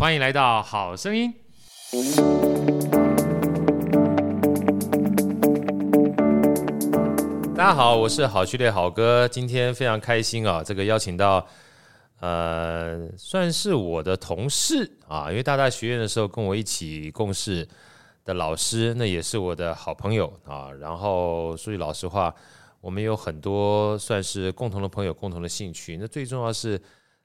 欢迎来到好声音。大家好，我是好序列好哥，今天非常开心啊，这个邀请到呃，算是我的同事啊，因为大大学院的时候跟我一起共事的老师，那也是我的好朋友啊。然后说句老实话，我们有很多算是共同的朋友，共同的兴趣。那最重要是。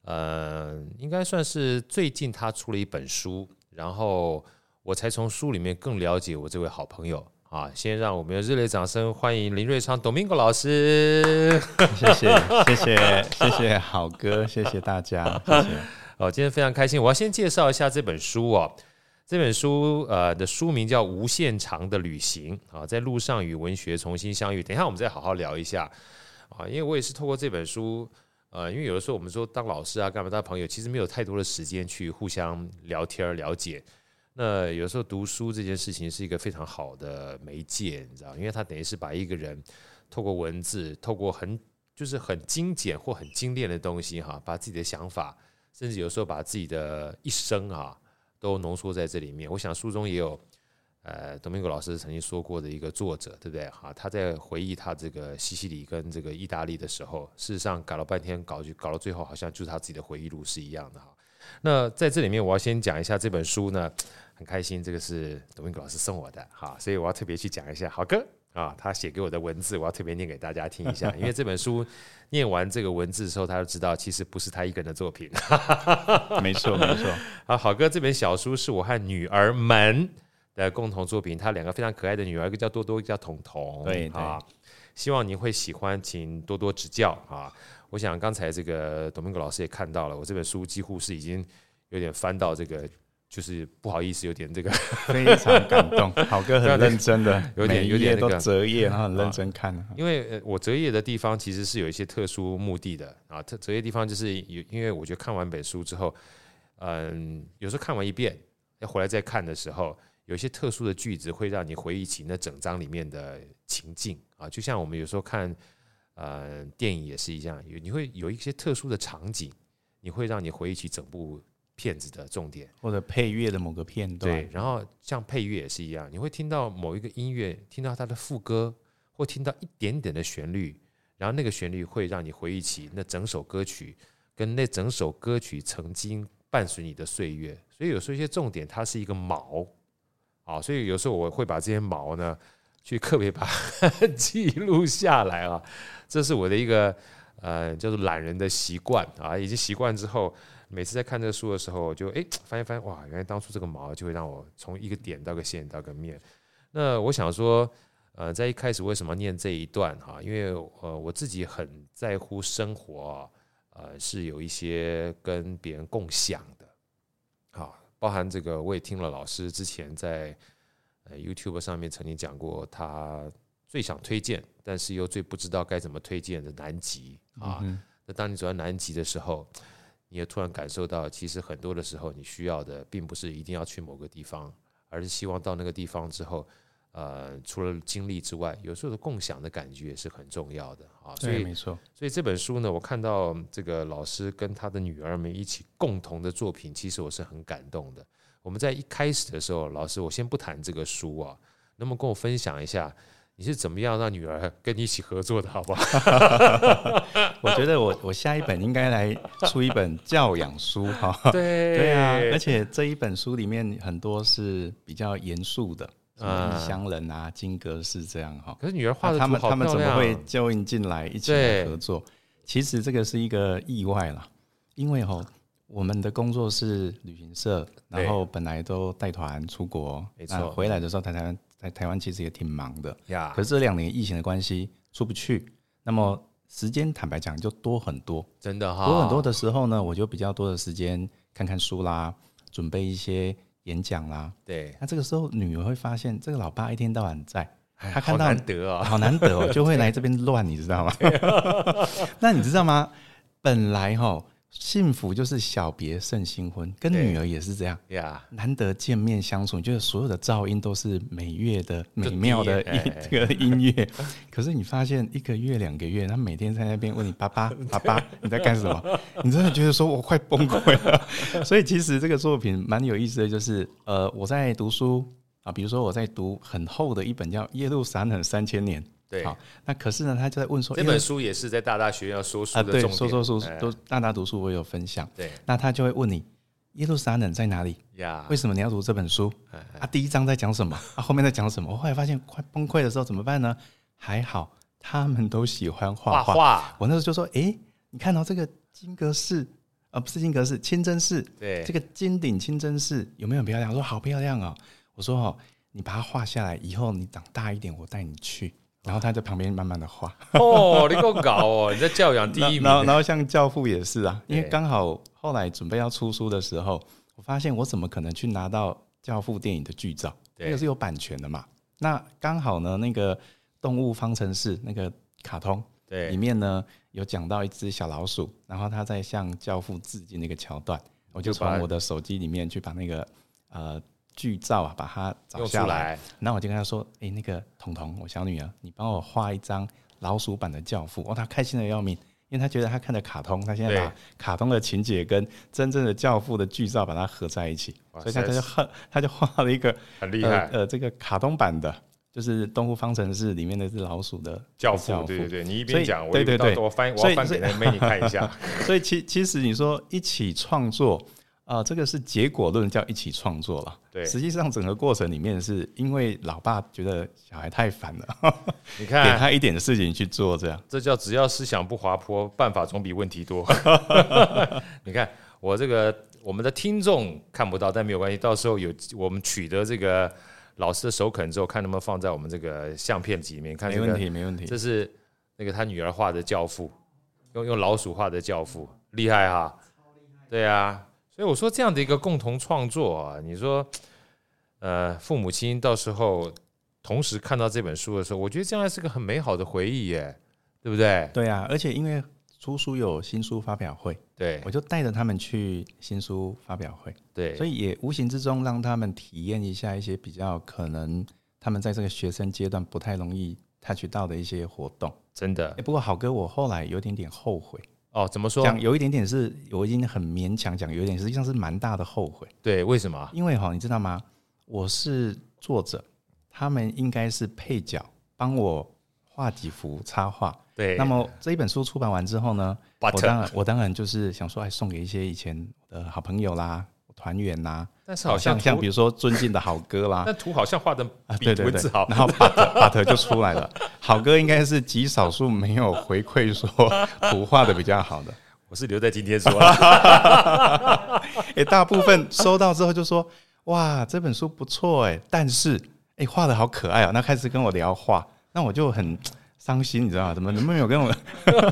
呃，应该算是最近他出了一本书，然后我才从书里面更了解我这位好朋友啊。先让我们用热烈掌声欢迎林瑞昌 Domingo 老师，谢谢谢谢谢谢好哥，谢谢大家，谢谢。哦，今天非常开心，我要先介绍一下这本书哦。这本书呃的书名叫《无限长的旅行》啊，在路上与文学重新相遇。等一下我们再好好聊一下啊，因为我也是透过这本书。呃，因为有的时候我们说当老师啊，干嘛当朋友，其实没有太多的时间去互相聊天了解。那有时候读书这件事情是一个非常好的媒介，你知道，因为它等于是把一个人透过文字，透过很就是很精简或很精炼的东西哈，把自己的想法，甚至有时候把自己的一生啊，都浓缩在这里面。我想书中也有。呃，Domingo 老师曾经说过的一个作者，对不对？哈，他在回忆他这个西西里跟这个意大利的时候，事实上搞了半天，搞就搞到最后，好像就是他自己的回忆录是一样的哈。那在这里面，我要先讲一下这本书呢，很开心，这个是 Domingo 老师送我的哈，所以我要特别去讲一下，好哥啊，他写给我的文字，我要特别念给大家听一下，因为这本书念完这个文字的时候，他就知道其实不是他一个人的作品，没 错没错。啊，好哥，这本小书是我和女儿们。的共同作品，他两个非常可爱的女儿，一个叫多多，一个叫彤彤。对啊，希望您会喜欢，请多多指教啊！我想刚才这个 Domingo 老师也看到了，我这本书几乎是已经有点翻到这个，就是不好意思，有点这个 非常感动。好哥很认真的，有点有点那个折页，然后很认真看。因为我折页的地方其实是有一些特殊目的的啊，特折页地方就是有，因为我觉得看完本书之后，嗯，有时候看完一遍要回来再看的时候。有些特殊的句子会让你回忆起那整章里面的情境啊，就像我们有时候看呃电影也是一样，有你会有一些特殊的场景，你会让你回忆起整部片子的重点，或者配乐的某个片段。对，然后像配乐也是一样，你会听到某一个音乐，听到它的副歌，或听到一点点的旋律，然后那个旋律会让你回忆起那整首歌曲，跟那整首歌曲曾经伴随你的岁月。所以有时候一些重点，它是一个锚。啊，所以有时候我会把这些毛呢，去特别把它 记录下来啊，这是我的一个呃叫做懒人的习惯啊，已经习惯之后，每次在看这个书的时候，就哎翻一翻，哇，原来当初这个毛就会让我从一个点到个线到个面。那我想说，呃，在一开始为什么念这一段哈？因为呃我自己很在乎生活，呃是有一些跟别人共享，包含这个，我也听了老师之前在呃 YouTube 上面曾经讲过，他最想推荐，但是又最不知道该怎么推荐的南极啊。那当你走到南极的时候，你也突然感受到，其实很多的时候，你需要的并不是一定要去某个地方，而是希望到那个地方之后。呃，除了经历之外，有时候的共享的感觉也是很重要的啊。所以，没错。所以这本书呢，我看到这个老师跟他的女儿们一起共同的作品，其实我是很感动的。我们在一开始的时候，老师，我先不谈这个书啊，能不能跟我分享一下，你是怎么样让女儿跟你一起合作的，好不好？我觉得我我下一本应该来出一本教养书哈。对对啊，而且这一本书里面很多是比较严肃的。异乡人啊，金阁寺这样哈。可是女儿画的他们他们怎么会 join 进来一起来合作？其实这个是一个意外啦，因为哈，我们的工作是旅行社，然后本来都带团出国，没错。回来的时候，台湾在台湾其实也挺忙的呀。可是这两年疫情的关系出不去，那么时间坦白讲就多很多，真的哈。多很多的时候呢，我就比较多的时间看看书啦，准备一些。演讲啦，对，那这个时候女儿会发现这个老爸一天到晚在，他看到难得哦，好难得哦，就会来这边乱，你知道吗？那你知道吗？本来哈，幸福就是小别胜新婚，跟女儿也是这样呀。难得见面相处，就是所有的噪音都是美乐的美妙的音这个音乐。可是你发现一个月两个月，他每天在那边问你爸爸 爸爸你在干什么？你真的觉得说我快崩溃了。所以其实这个作品蛮有意思的，就是呃我在读书啊，比如说我在读很厚的一本叫《耶路撒冷三千年》。对，好，那可是呢，他就在问说，这本书也是在大大学院要说书啊、对，说说书都大大读书，我有分享。对，那他就会问你，耶路撒冷在哪里？呀，为什么你要读这本书？啊，第一章在讲什么？啊，后面在讲什么？我后来发现快崩溃的时候怎么办呢？还好，他们都喜欢画画。我那时候就说，哎、欸，你看到这个金阁寺，啊，不是金阁寺，清真寺。对，这个金顶清真寺有没有很漂亮？我说好漂亮哦。我说哦，你把它画下来，以后你长大一点，我带你去。然后他在旁边慢慢的画哦，你够搞哦！你在教养第一名。然后，然后像教父也是啊，因为刚好后来准备要出书的时候，我发现我怎么可能去拿到教父电影的剧照？那个是有版权的嘛。那刚好呢，那个动物方程式那个卡通，对，里面呢有讲到一只小老鼠，然后他在向教父致敬那个桥段，我就从我的手机里面去把那个呃。剧照啊，把它找下来。然后我就跟他说：“哎、欸，那个彤彤，我小女儿，你帮我画一张老鼠版的教父。”哦，他开心的要命，因为他觉得他看的卡通，他现在把卡通的情节跟真正的教父的剧照把它合在一起，所以他就画，他就画了一个很厉害呃，呃，这个卡通版的，就是《动物方程式》里面的是老鼠的教父。对对对，你一边讲，对对对，我翻，我翻给妹你看一下。所以其其实你说一起创作。啊、呃，这个是结果论，叫一起创作了。对，实际上整个过程里面，是因为老爸觉得小孩太烦了，你看给他一点的事情去做，这样这叫只要思想不滑坡，办法总比问题多。你看我这个我们的听众看不到，但没有关系，到时候有我们取得这个老师的首肯之后，看能不能放在我们这个相片集里面。没问题，没问题。这是那个他女儿画的教父，用用老鼠画的教父，厉害哈！对啊。所以我说这样的一个共同创作啊，你说，呃，父母亲到时候同时看到这本书的时候，我觉得将来是个很美好的回忆耶，对不对？对啊，而且因为出书有新书发表会，对，我就带着他们去新书发表会，对，所以也无形之中让他们体验一下一些比较可能他们在这个学生阶段不太容易 touch 到的一些活动，真的。不过好哥，我后来有点点后悔。哦，怎么说？讲有一点点是，我已经很勉强讲，有一点实际上是蛮大的后悔。对，为什么？因为哈，你知道吗？我是作者，他们应该是配角，帮我画几幅插画。对。那么这一本书出版完之后呢、我当然我当然就是想说，哎，送给一些以前的好朋友啦。团圆呐，但是好像像比如说尊敬的好哥啦，那图好像画的比文字好，然后 but but 就出来了。好哥应该是极少数没有回馈说 图画的比较好的，我是留在今天说。哎，大部分收到之后就说哇，这本书不错哎，但是哎画的好可爱啊，那开始跟我聊画，那我就很伤心，你知道吗？怎么能不能有跟我？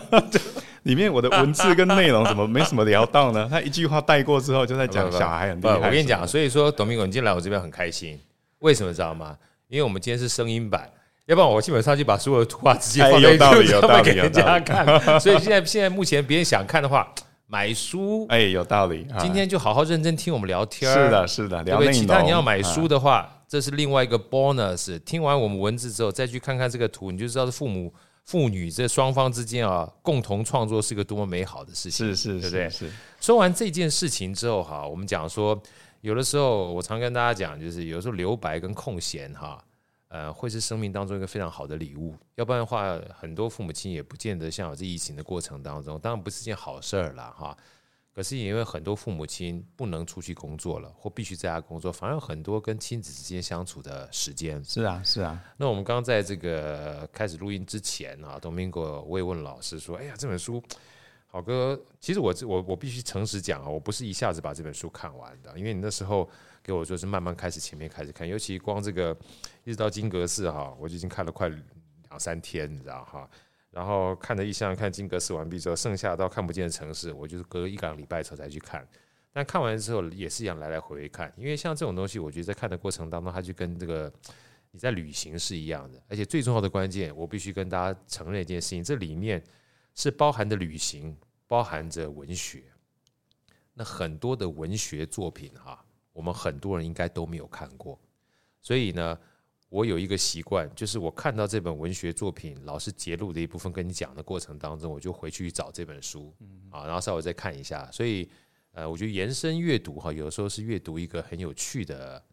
里面我的文字跟内容怎么没什么聊到呢？他一句话带过之后就在讲小孩很厉害。我跟你讲，所以说董明果，你今天来我这边很开心，为什么知道吗？因为我们今天是声音版，要不然我基本上就把所有的图画直接放在 YouTube 上面给人家看。所以现在现在目前别人想看的话，买书哎有道理。今天就好好认真听我们聊天。是的，是的，聊。其他你要买书的话，这是另外一个 bonus。听完我们文字之后，再去看看这个图，你就知道是父母。父女这双方之间啊，共同创作是个多么美好的事情，是是，对不对？是。说完这件事情之后哈，我们讲说，有的时候我常跟大家讲，就是有时候留白跟空闲哈，呃，会是生命当中一个非常好的礼物。要不然的话，很多父母亲也不见得像有这疫情的过程当中，当然不是件好事儿了哈。可是因为很多父母亲不能出去工作了，或必须在家工作，反而很多跟亲子之间相处的时间。是啊，是啊。那我们刚刚在这个开始录音之前啊，Domingo 我也问老师说：“哎呀，这本书，好哥，其实我我我必须诚实讲啊，我不是一下子把这本书看完的，因为你那时候给我说是慢慢开始，前面开始看，尤其光这个一直到金阁寺哈，我就已经看了快两三天，你知道哈。”然后看了一箱，看金阁寺完毕之后，剩下到看不见的城市，我就是隔一两个礼拜之后才去看。但看完之后也是一样来来回回看，因为像这种东西，我觉得在看的过程当中，它就跟这个你在旅行是一样的。而且最重要的关键，我必须跟大家承认一件事情：这里面是包含着旅行，包含着文学。那很多的文学作品哈，我们很多人应该都没有看过，所以呢，我有一个习惯，就是我看到这本文学作品，老师节录的一部分跟你讲的过程当中，我就回去找这本书啊，然后稍微再看一下。所以，呃，我觉得延伸阅读哈，有时候是阅读一个很有趣的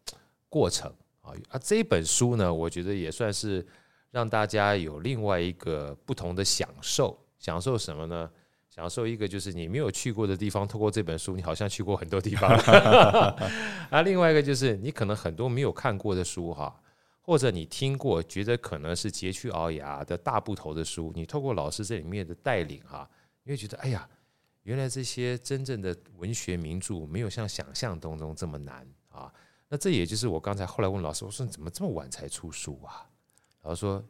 过程啊。啊，这本书呢，我觉得也算是让大家有另外一个不同的享受。享受什么呢？享受一个就是你没有去过的地方，透过这本书，你好像去过很多地方。啊，另外一个就是你可能很多没有看过的书哈。或者你听过，觉得可能是佶屈聱牙的大部头的书，你透过老师这里面的带领哈，你会觉得哎呀，原来这些真正的文学名著没有像想象当中这么难啊。那这也就是我刚才后来问老师，我说你怎么这么晚才出书啊？老师说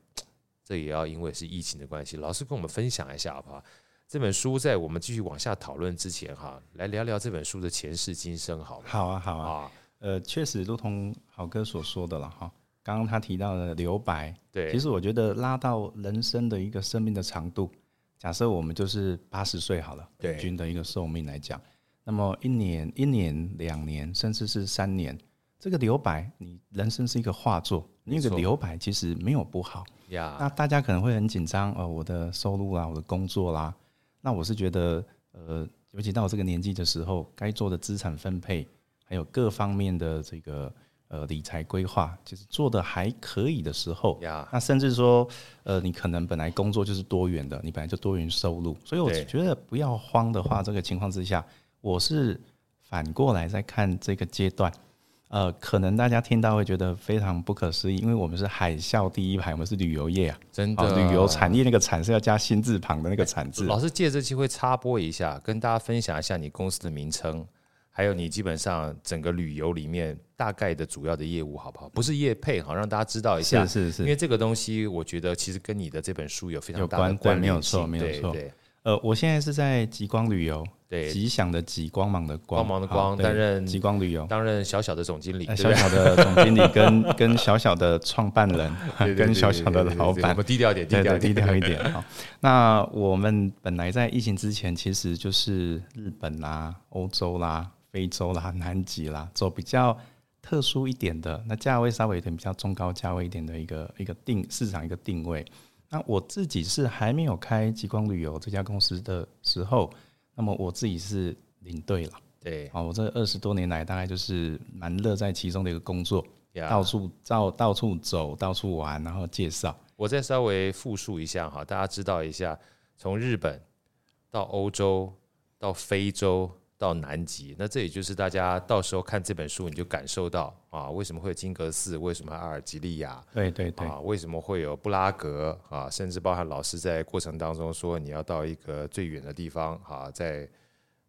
这也要因为是疫情的关系。老师跟我们分享一下好不好？这本书在我们继续往下讨论之前哈，来聊聊这本书的前世今生好吗？好啊，好啊。呃，确实如同豪哥所说的了哈。刚刚他提到的留白，对，其实我觉得拉到人生的一个生命的长度，假设我们就是八十岁好了，平均的一个寿命来讲，那么一年、一年、两年，甚至是三年，这个留白，你人生是一个画作，那个留白其实没有不好呀。那大家可能会很紧张，呃，我的收入啦，我的工作啦，那我是觉得，呃，尤其到我这个年纪的时候，该做的资产分配，还有各方面的这个。呃，理财规划就是做的还可以的时候.那甚至说，呃，你可能本来工作就是多元的，你本来就多元收入，所以我觉得不要慌的话，这个情况之下，我是反过来在看这个阶段，呃，可能大家听到会觉得非常不可思议，因为我们是海啸第一排，我们是旅游业啊，真的，旅游产业那个产是要加心字旁的那个产字。老师借这机会插播一下，跟大家分享一下你公司的名称。还有你基本上整个旅游里面大概的主要的业务好不好？不是业配，哈让大家知道一下。是是是，因为这个东西我觉得其实跟你的这本书有非常大的关联。没有错，没有错。对，呃，我现在是在极光旅游，对，吉祥的极，光芒的光，光芒的光，担任极光旅游，担任小小的总经理，小小的总经理 跟跟小小的创办人，跟小小的老板，我们低调一点，低调低调一点。好，那我们本来在疫情之前，其实就是日本啦、欧洲啦。非洲啦、南极啦，走比较特殊一点的，那价位稍微有点比较中高价位一点的一个一个定市场一个定位。那我自己是还没有开极光旅游这家公司的时候，那么我自己是领队了。对，啊，我这二十多年来大概就是蛮乐在其中的一个工作，到处到到处走，到处玩，然后介绍。我再稍微复述一下哈，大家知道一下，从日本到欧洲到非洲。到南极，那这也就是大家到时候看这本书，你就感受到啊，为什么会有金阁寺，为什么阿尔及利亚，对对对，啊，为什么会有布拉格啊，甚至包含老师在过程当中说你要到一个最远的地方啊，在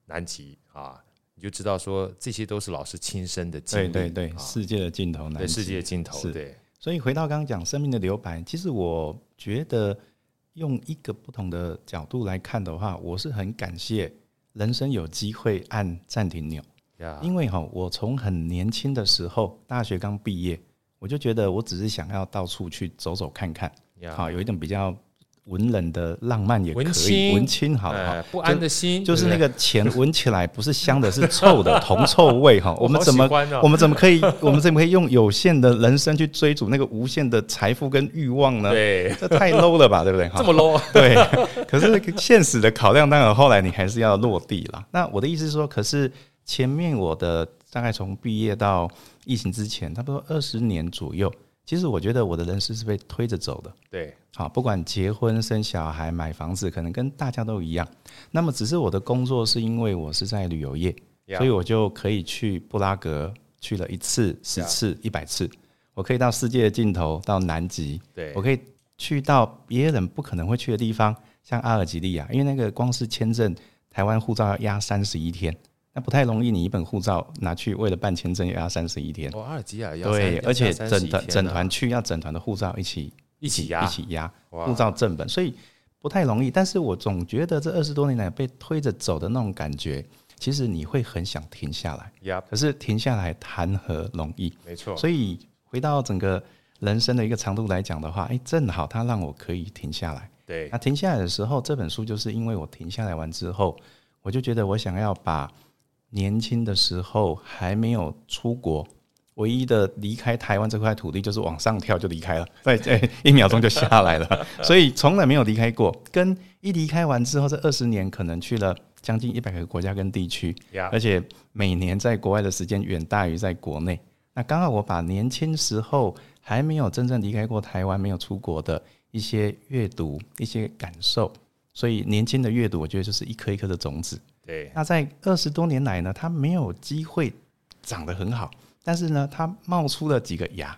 南极啊，你就知道说这些都是老师亲身的经历，对对对，世界的尽头，对世界的尽头，对。所以回到刚刚讲生命的留白，其实我觉得用一个不同的角度来看的话，我是很感谢。人生有机会按暂停钮.因为哈，我从很年轻的时候，大学刚毕业，我就觉得我只是想要到处去走走看看，好.有一种比较文人的浪漫也可以，文青好了、哎，不安的心就，就是那个钱闻起来不是香的，是臭的 铜臭味哈。我们怎么我们怎么可以我们怎么可以用有限的人生去追逐那个无限的财富跟欲望呢？对，这太 low 了吧，对不对？这么 low？对。可是现实的考量，当然后来你还是要落地了。那我的意思是说，可是前面我的大概从毕业到疫情之前，差不多二十年左右。其实我觉得我的人生是被推着走的，对，好，不管结婚、生小孩、买房子，可能跟大家都一样。那么，只是我的工作是因为我是在旅游业，yeah. 所以我就可以去布拉格去了一次、十次、一百次。我可以到世界的尽头，到南极，对，我可以去到别人不可能会去的地方，像阿尔及利亚，因为那个光是签证，台湾护照要压三十一天。那不太容易，你一本护照拿去为了办签证要三十一天。哦，阿尔及要对，而且整团整团去要整团的护照一起一起压一起压护照正本，所以不太容易。但是我总觉得这二十多年来被推着走的那种感觉，其实你会很想停下来。可是停下来谈何容易？没错。所以回到整个人生的一个长度来讲的话，哎，正好它让我可以停下来。对。那停下来的时候，这本书就是因为我停下来完之后，我就觉得我想要把。年轻的时候还没有出国，唯一的离开台湾这块土地就是往上跳就离开了，对对，一秒钟就下来了，所以从来没有离开过。跟一离开完之后，这二十年可能去了将近一百个国家跟地区，而且每年在国外的时间远大于在国内。那刚好我把年轻时候还没有真正离开过台湾、没有出国的一些阅读、一些感受，所以年轻的阅读，我觉得就是一颗一颗的种子。对，那在二十多年来呢，它没有机会长得很好，但是呢，它冒出了几个芽。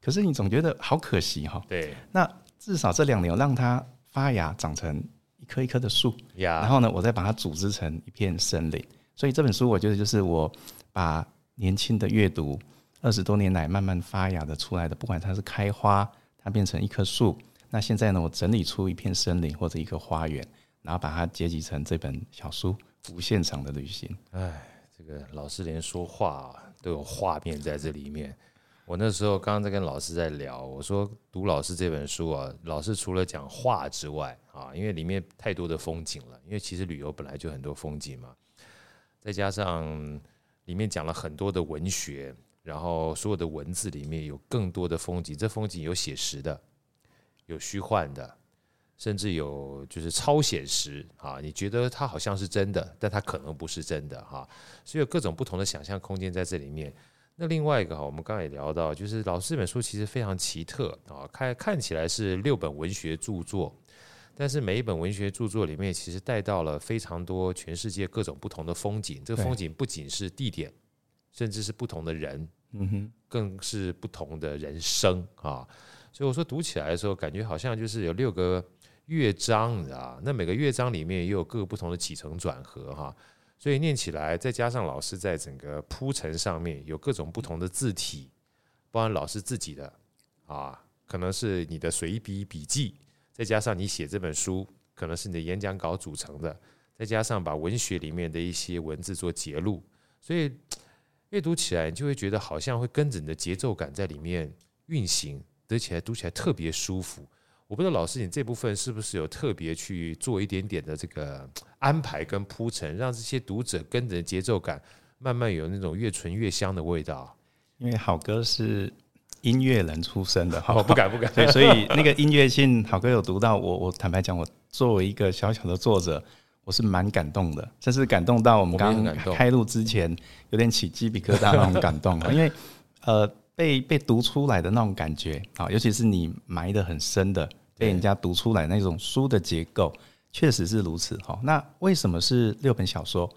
可是你总觉得好可惜哈。对，那至少这两年让它发芽长成一棵一棵的树，呀，然后呢，我再把它组织成一片森林。所以这本书我觉得就是我把年轻的阅读二十多年来慢慢发芽的出来的，不管它是开花，它变成一棵树，那现在呢，我整理出一片森林或者一个花园，然后把它结集成这本小书。无限长的旅行，哎，这个老师连说话都有画面在这里面。我那时候刚刚在跟老师在聊，我说读老师这本书啊，老师除了讲话之外啊，因为里面太多的风景了，因为其实旅游本来就很多风景嘛，再加上里面讲了很多的文学，然后所有的文字里面有更多的风景，这风景有写实的，有虚幻的。甚至有就是超写实啊，你觉得它好像是真的，但它可能不是真的哈，所以有各种不同的想象空间在这里面。那另外一个哈，我们刚才也聊到，就是老师这本书其实非常奇特啊，看看起来是六本文学著作，但是每一本文学著作里面其实带到了非常多全世界各种不同的风景。这个风景不仅是地点，甚至是不同的人，嗯哼，更是不同的人生啊。所以我说读起来的时候，感觉好像就是有六个。乐章，你知道，那每个乐章里面也有各个不同的起承转合哈，所以念起来，再加上老师在整个铺陈上面有各种不同的字体，包含老师自己的啊，可能是你的随笔笔记，再加上你写这本书，可能是你的演讲稿组成的，再加上把文学里面的一些文字做节录，所以阅读起来你就会觉得好像会跟着你的节奏感在里面运行，读起来读起来特别舒服。我不知道老师，你这部分是不是有特别去做一点点的这个安排跟铺陈，让这些读者跟着节奏感慢慢有那种越醇越香的味道？因为好哥是音乐人出身的，我不敢不敢。对所以那个音乐性，好哥有读到我。我坦白讲，我作为一个小小的作者，我是蛮感动的，甚至感动到我们刚刚开录之前有点起鸡皮疙瘩那种感动。因为呃，被被读出来的那种感觉啊，尤其是你埋的很深的。被人家读出来那种书的结构，确实是如此哈。那为什么是六本小说？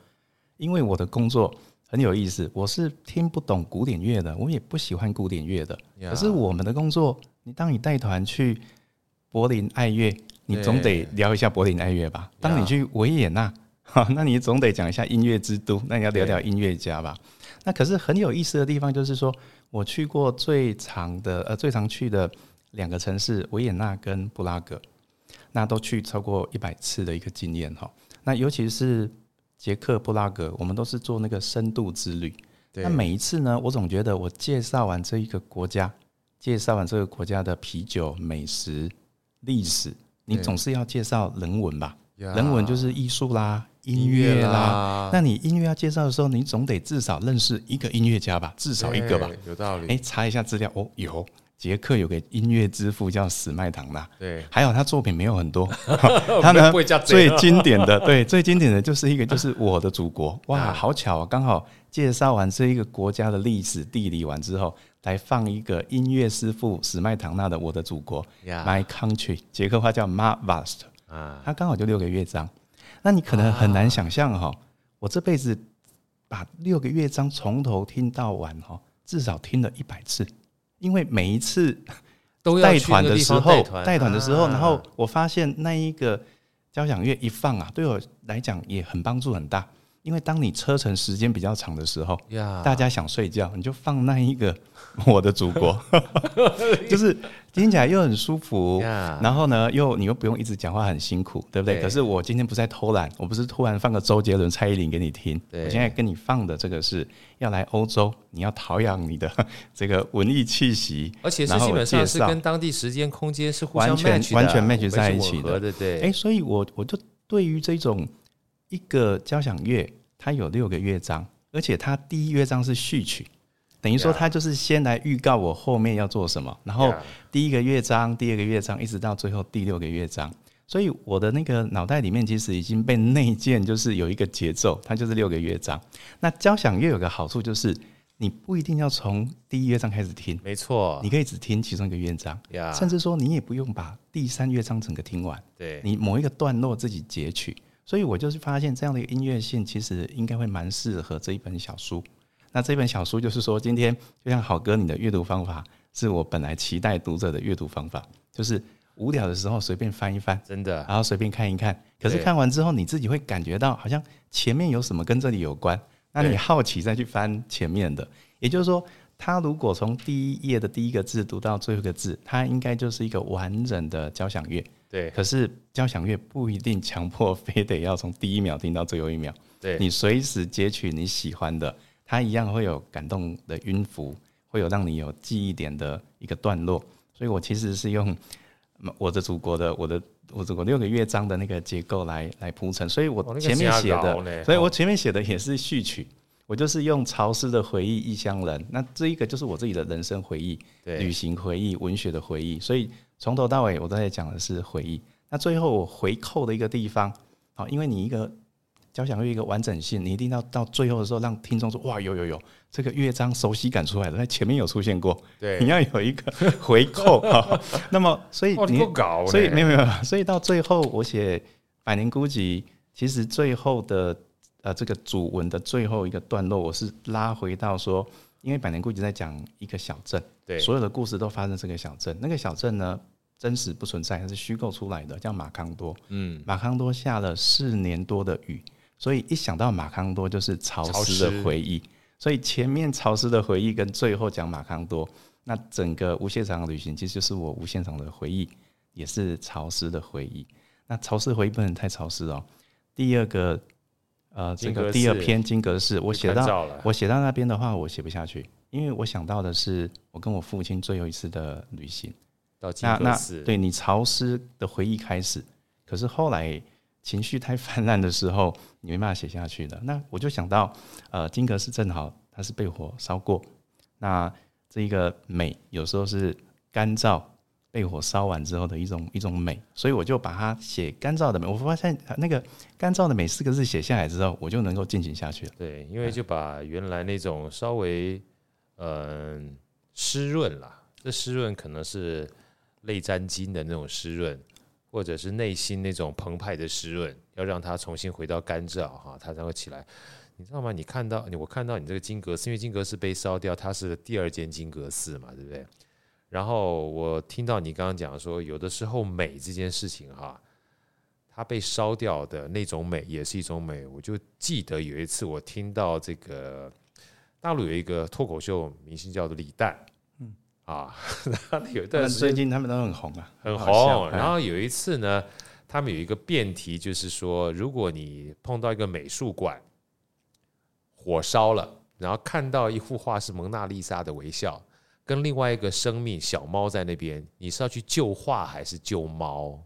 因为我的工作很有意思，我是听不懂古典乐的，我也不喜欢古典乐的。可是我们的工作，你当你带团去柏林爱乐，你总得聊一下柏林爱乐吧？当你去维也纳，哈，那你总得讲一下音乐之都，那你要聊聊音乐家吧？那可是很有意思的地方，就是说我去过最长的呃最常去的。两个城市，维也纳跟布拉格，那都去超过一百次的一个经验哈。那尤其是捷克布拉格，我们都是做那个深度之旅。那每一次呢，我总觉得我介绍完这一个国家，介绍完这个国家的啤酒、美食、历史，你总是要介绍人文吧？人文就是艺术啦、音乐啦。那你音乐要介绍的时候，你总得至少认识一个音乐家吧？至少一个吧？有道理。哎，查一下资料哦，有。捷克有个音乐之父叫史麦唐纳，对，还有他作品没有很多，他呢最经典的，对，最经典的就是一个就是 我的祖国，哇，好巧啊，刚好介绍完这一个国家的历史地理完之后，来放一个音乐师傅史麦唐纳的我的祖国，My Country，捷克话叫 Má Vlast，啊，他刚好就六个乐章，那你可能很难想象哈，我这辈子把六个乐章从头听到完哈，至少听了一百次。因为每一次都带团的时候，带团的时候，然后我发现那一个交响乐一放啊，对我来讲也很帮助很大。因为当你车程时间比较长的时候，大家想睡觉，你就放那一个 我的祖国，就是听起来又很舒服，然后呢，又你又不用一直讲话很辛苦，对不对？可是我今天不在偷懒，我不是突然放个周杰伦、蔡依林给你听，我现在跟你放的这个是要来欧洲，你要陶养你的 这个文艺气息，而且是基本上是跟当地时间、空间是互相完全完全 match 在一起的，对对。哎，所以我我就对于这种。一个交响乐，它有六个乐章，而且它第一乐章是序曲，等于说它就是先来预告我后面要做什么，然后第一个乐章、第二个乐章，一直到最后第六个乐章。所以我的那个脑袋里面其实已经被内建，就是有一个节奏，它就是六个乐章。那交响乐有个好处就是。你不一定要从第一乐章开始听，没错，你可以只听其中一个乐章，甚至说你也不用把第三乐章整个听完，对，你某一个段落自己截取。所以我就是发现这样的一个音乐性，其实应该会蛮适合这一本小书。那这本小书就是说，今天就像好哥你的阅读方法，是我本来期待读者的阅读方法，就是无聊的时候随便翻一翻，真的，然后随便看一看。可是看完之后，你自己会感觉到好像前面有什么跟这里有关。那你好奇再去翻前面的，也就是说，他如果从第一页的第一个字读到最后一个字，它应该就是一个完整的交响乐。对。可是交响乐不一定强迫非得要从第一秒听到最后一秒。对。你随时截取你喜欢的，它一样会有感动的音符，会有让你有记忆点的一个段落。所以我其实是用我的祖国的我的。我祖国六个乐章的那个结构来来铺陈，所以我前面写的，所以我前面写的也是序曲，我就是用潮湿的回忆异乡人，那这一个就是我自己的人生回忆、旅行回忆、文学的回忆，所以从头到尾我都在讲的是回忆。那最后我回扣的一个地方，好，因为你一个。交响乐一个完整性，你一定要到最后的时候让听众说：“哇，有有有，这个乐章熟悉感出来了，在前面有出现过。”对，你要有一个回扣啊。那么，所以你，所以没有没有，所以到最后我写《百年孤寂》，其实最后的呃这个主文的最后一个段落，我是拉回到说，因为《百年孤寂》在讲一个小镇，对，所有的故事都发生这个小镇，那个小镇呢，真实不存在，它是虚构出来的，叫马康多。嗯，马康多下了四年多的雨。所以一想到马康多就是潮湿的回忆，所以前面潮湿的回忆跟最后讲马康多，那整个无限场的旅行其实就是我无限场的回忆，也是潮湿的回忆。那潮湿回忆不能太潮湿哦。第二个，呃，这个第二篇金阁寺，我写到我写到那边的话，我写不下去，因为我想到的是我跟我父亲最后一次的旅行。到金阁寺，那那对你潮湿的回忆开始，可是后来。情绪太泛滥的时候，你没办法写下去的。那我就想到，呃，金阁寺正好它是被火烧过，那这一个美有时候是干燥被火烧完之后的一种一种美，所以我就把它写干燥的美。我发现那个干燥的美四个字写下来之后，我就能够进行下去了。对，因为就把原来那种稍微嗯湿润啦，这湿润可能是泪沾襟的那种湿润。或者是内心那种澎湃的湿润，要让它重新回到干燥哈，它才会起来。你知道吗？你看到你我看到你这个金阁寺，因为金阁寺被烧掉，它是第二间金阁寺嘛，对不对？然后我听到你刚刚讲说，有的时候美这件事情哈，它被烧掉的那种美也是一种美。我就记得有一次我听到这个大陆有一个脱口秀明星叫做李诞。嗯啊，有一段时间最近他们都很红啊，很红。然后有一次呢，他们有一个辩题，就是说，如果你碰到一个美术馆火烧了，然后看到一幅画是蒙娜丽莎的微笑，跟另外一个生命小猫在那边，你是要去救画还是救猫？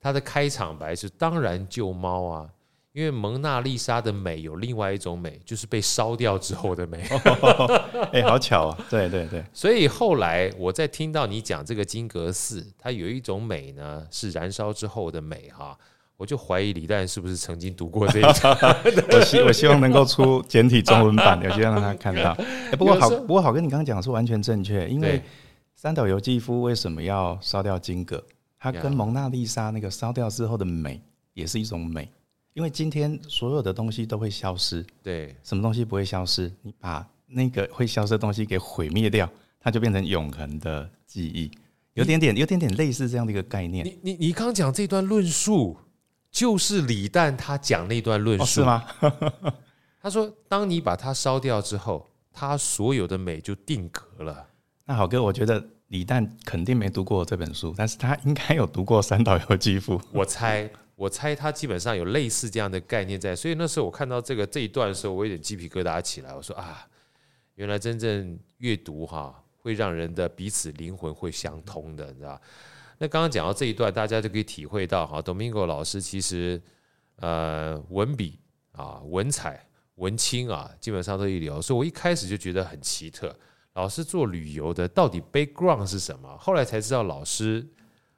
他的开场白是当然救猫啊。因为蒙娜丽莎的美有另外一种美，就是被烧掉之后的美。哎，好巧啊！对对对，所以后来我在听到你讲这个金阁寺，它有一种美呢，是燃烧之后的美哈。我就怀疑李诞是不是曾经读过这一章。我希我希望能够出简体中文版，有机会让他看到。哎，不过好，不过好跟你刚刚讲的是完全正确。因为三岛由纪夫为什么要烧掉金阁？他跟蒙娜丽莎那个烧掉之后的美，也是一种美。因为今天所有的东西都会消失，对，什么东西不会消失？你把那个会消失的东西给毁灭掉，它就变成永恒的记忆，有点点，有点点类似这样的一个概念。你你你刚讲这段论述，就是李诞他讲那段论述，哦，是吗？他说，当你把它烧掉之后，他所有的美就定格了。那好哥，我觉得李诞肯定没读过这本书，但是他应该有读过三岛由纪夫，我猜。我猜他基本上有类似这样的概念在，所以那时候我看到这个 这一段的时候，我有点鸡皮疙瘩起来。我说啊，原来真正阅读哈，会让人的彼此灵魂会相通的，你知道？那刚刚讲到这一段，大家就可以体会到哈，Domingo 老师其实呃文笔啊文采文青啊，基本上都一流。所以我一开始就觉得很奇特，老师做旅游的到底 background 是什么？后来才知道，老师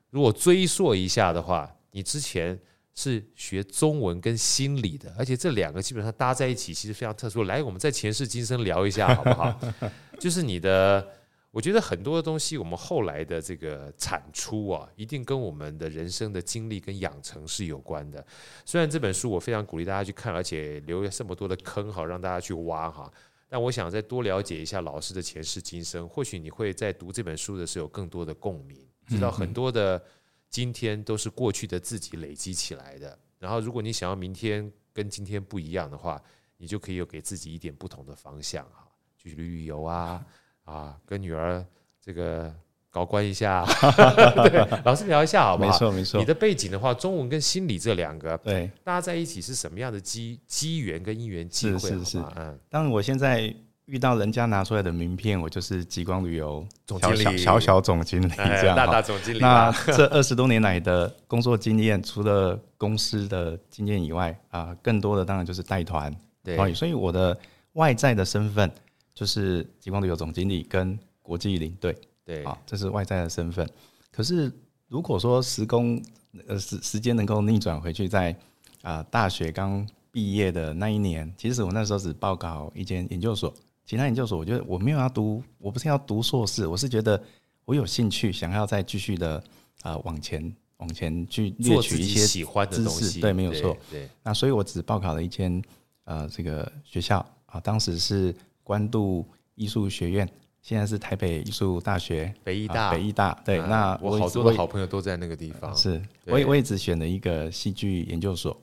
如果追溯一下的话，你之前是学中文跟心理的，而且这两个基本上搭在一起，其实非常特殊。来，我们在前世今生聊一下好不好？就是你的。我觉得很多的东西，我们后来的这个产出啊，一定跟我们的人生的经历跟养成是有关的。虽然这本书我非常鼓励大家去看，而且留了这么多的坑好让大家去挖哈，但我想再多了解一下老师的前世今生，或许你会在读这本书的时候有更多的共鸣，知道很多的今天都是过去的自己累积起来的。然后，如果你想要明天跟今天不一样的话，你就可以有给自己一点不同的方向哈，去旅旅游啊。啊，跟女儿这个搞关一下，对，老师聊一下好不好？没错没错。你的背景的话，中文跟心理这两个，对，大家在一起是什么样的机机缘跟因缘机会？是是是。嗯，当然我现在遇到人家拿出来的名片，我就是极光旅游总经理，小小小总经理这样，大大总经理。那这 二十多年来的工作经验，除了公司的经验以外啊，更多的当然就是带团。对，所以我的外在的身份。就是极光旅游总经理跟国际领队，对啊，这是外在的身份。可是如果说时空呃时时间能够逆转回去，在啊大学刚毕业的那一年，其实我那时候只报考一间研究所，其他研究所我觉得我没有要读，我不是要读硕士，我是觉得我有兴趣想要再继续的啊往前往前去猎取一些喜欢的东西，对，没有错。对，那所以我只报考了一间呃这个学校啊，当时是。关渡艺术学院，现在是台北艺术大学，北艺大，啊、北艺大。对，啊、那我好多的好朋友都在那个地方。是，我也我也只选了一个戏剧研究所，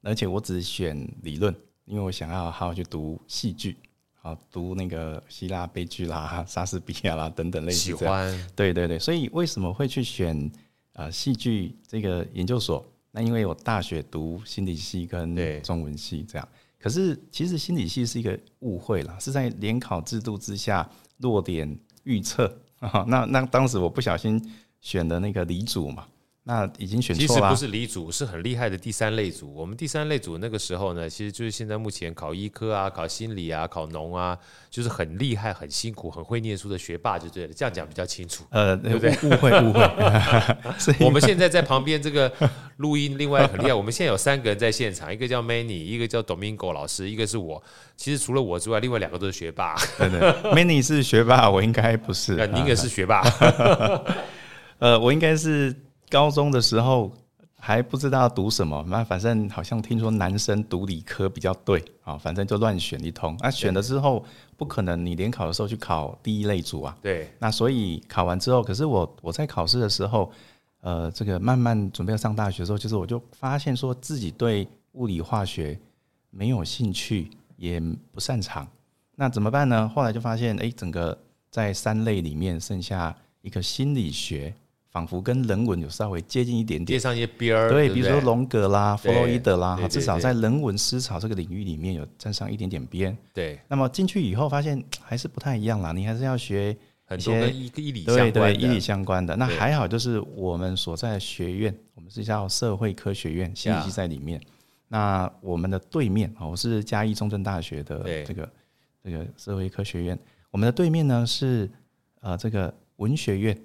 而且我只选理论，因为我想要好好去读戏剧，好读那个希腊悲剧啦、莎士比亚啦等等类似。喜欢。对对对，所以为什么会去选啊戏剧这个研究所？那因为我大学读心理系跟中文系这样。可是，其实心理系是一个误会啦，是在联考制度之下落点预测啊。那那当时我不小心选的那个理组嘛。那已经选错了。其实不是理组，是很厉害的第三类组。我们第三类组那个时候呢，其实就是现在目前考医科啊、考心理啊、考农啊，就是很厉害、很辛苦、很会念书的学霸就对了。这样讲比较清楚，呃，对不对？误会误会。我们现在在旁边这个录音，另外很厉害。我们现在有三个人在现场，一个叫 Manny，一个叫 Domingo 老师，一个是我。其实除了我之外，另外两个都是学霸。对对，Manny 是学霸，我应该不是。那您也是学霸。呃，我应该是。高中的时候还不知道读什么，那反正好像听说男生读理科比较对啊，反正就乱选一通。那选了之后，不可能你联考的时候去考第一类组啊。对。那所以考完之后，可是我我在考试的时候，呃，这个慢慢准备要上大学的时候，就是我就发现说自己对物理化学没有兴趣，也不擅长。那怎么办呢？后来就发现，哎，整个在三类里面剩下一个心理学。仿佛跟人文有稍微接近一点点，接上一些边儿，对，比如说荣格啦、弗洛伊德啦，至少在人文思潮这个领域里面有沾上一点点边。对，那么进去以后发现还是不太一样啦，你还是要学一些跟医医理相关的，对对，医理相关的。那还好，就是我们所在的学院，我们是叫社会科学院，心理系在里面。那我们的对面啊，我是嘉义中正大学的这个这个社会科学院，我们的对面呢是呃这个文学院。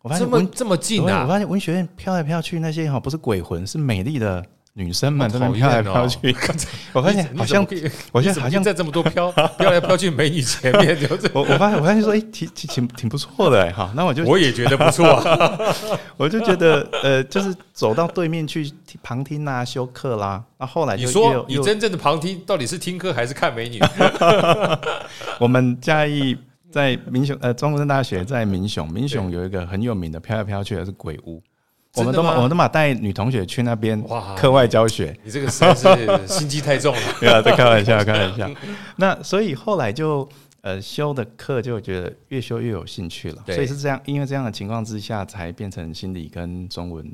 我发现这么这么近啊！我发现文学院飘来飘去，那些哈不是鬼魂，是美丽的女生们在那飘来飘去。我发现好像，我现在好像在这么多飘飘来飘去美女前面，就是我我发现我发现说，哎，挺挺挺挺不错的哎哈。那我就我也觉得不错啊，我就觉得呃，就是走到对面去旁听啊，修课啦。那后来你说你真正的旁听到底是听课还是看美女？我们嘉义。在民雄呃，中正大学在民雄，民雄有一个很有名的飘来飘去的是鬼屋，我们都我们都嘛带女同学去那边课外教学。你这个实在是心机太重了，对啊，在开玩笑，开玩笑。那所以后来就呃修的课就觉得越修越有兴趣了，所以是这样，因为这样的情况之下才变成心理跟中文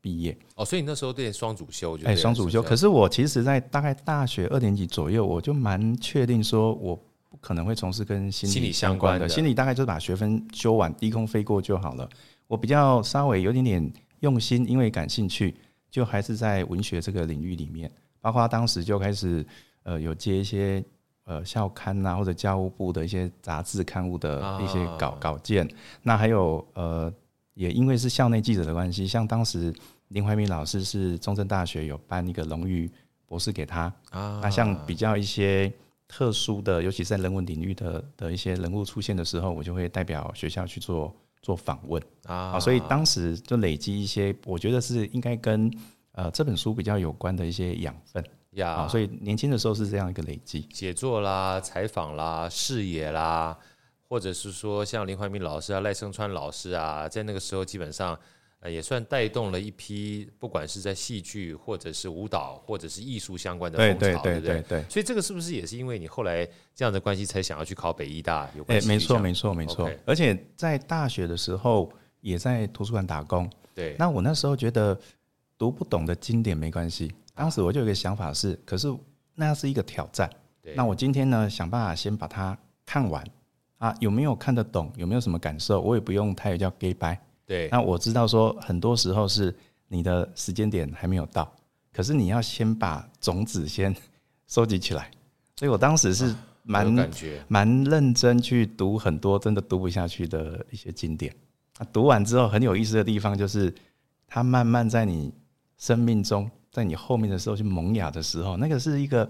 毕业。哦，所以你那时候对双主修，哎，双主修。可是我其实，在大概大学二年级左右，我就蛮确定说我。不可能会从事跟心理相关的，心理大概就是把学分修完，低空飞过就好了。我比较稍微有点点用心，因为感兴趣，就还是在文学这个领域里面。包括当时就开始呃有接一些呃校刊呐、啊、或者教务部的一些杂志刊物的一些稿、啊、稿件。那还有呃也因为是校内记者的关系，像当时林怀民老师是中正大学有颁一个荣誉博士给他啊。那像比较一些特殊的，尤其是在人文领域的的一些人物出现的时候，我就会代表学校去做做访问啊。所以当时就累积一些，我觉得是应该跟呃这本书比较有关的一些养分呀。所以年轻的时候是这样一个累积，写作啦、采访啦、视野啦，或者是说像林怀民老师啊、赖声川老师啊，在那个时候基本上。呃，也算带动了一批，不管是在戏剧，或者是舞蹈，或者是艺术相关的风潮，对，对，对？所以这个是不是也是因为你后来这样的关系，才想要去考北艺大？有关系？没错，没错，没错。而且在大学的时候，也在图书馆打工。对。那我那时候觉得读不懂的经典没关系，当时我就有一个想法是，可是那是一个挑战。对。那我今天呢，想办法先把它看完啊，有没有看得懂？有没有什么感受？我也不用太叫 gay 掰。对，那我知道说很多时候是你的时间点还没有到，可是你要先把种子先 收集起来，所以我当时是蛮蛮认真去读很多真的读不下去的一些经典。啊，读完之后很有意思的地方就是，它慢慢在你生命中，在你后面的时候去萌芽的时候，那个是一个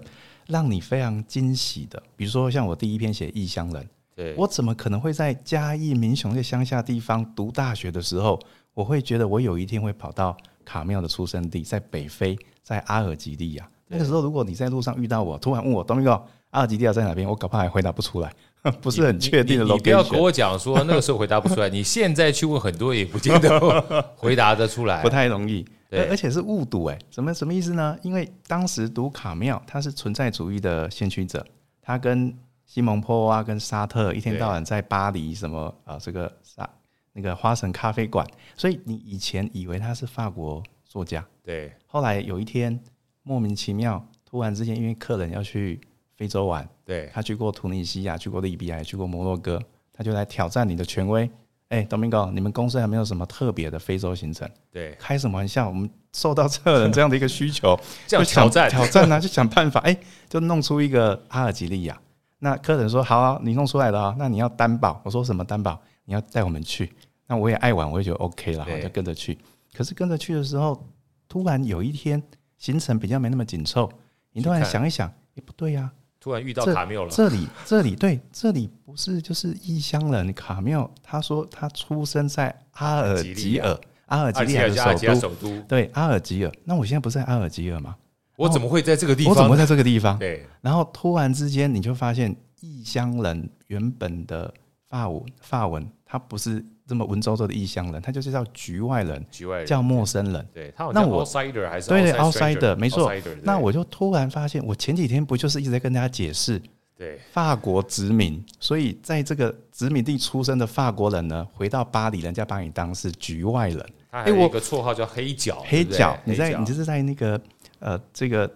让你非常惊喜的。比如说像我第一篇写异乡人。我怎么可能会在嘉义民雄这乡下地方读大学的时候，我会觉得我有一天会跑到卡妙的出生地，在北非，在阿尔及利亚。那个时候，如果你在路上遇到我，突然问我 Domingo，阿尔及利亚在哪边？我搞不好还回答不出来，不是很确定的。你不要跟我讲说那个时候回答不出来，你现在去问很多也不见得回答得出来，不太容易。而且是误读，哎，什么什么意思呢？因为当时读卡妙，他是存在主义的先驱者，他跟西蒙波娃跟沙特一天到晚在巴黎什么啊，这个沙那个花神咖啡馆，所以你以前以为他是法国作家，对。后来有一天莫名其妙，突然之间因为客人要去非洲玩，对，他去过突尼西亚，去过利比亚，去过摩洛哥，他就来挑战你的权威。哎，Domingo，你们公司还没有什么特别的非洲行程？对，开什么玩笑？我们受到客人这样的一个需求，这样挑战挑战呢，就想办法，哎，就弄出一个阿尔及利亚。那客人说好啊，你弄出来了啊，那你要担保。我说什么担保？你要带我们去。那我也爱玩，我也觉得 OK 了，我就跟着去。可是跟着去的时候，突然有一天行程比较没那么紧凑，你突然想一想，哎，不对呀，突然遇到卡缪了。这里这里对，这里不是就是异乡人卡缪？他说他出生在阿尔及尔，阿尔及利亚的首都，对，阿尔及尔。那我现在不是在阿尔及尔吗？我怎么会在这个地方？我怎么会在这个地方？对。然后突然之间，你就发现异乡人原本的法文，法文他不是这么文绉绉的异乡人，他就是叫局外人，局外人叫陌生人。对，他好像 outsider 还是对对 outsider 没错。那我就突然发现，我前几天不就是一直在跟大家解释，对，法国殖民，所以在这个殖民地出生的法国人呢，回到巴黎，人家把你当是局外人。他还有一个绰号叫黑脚，黑脚，你在你就是在那个。呃，这个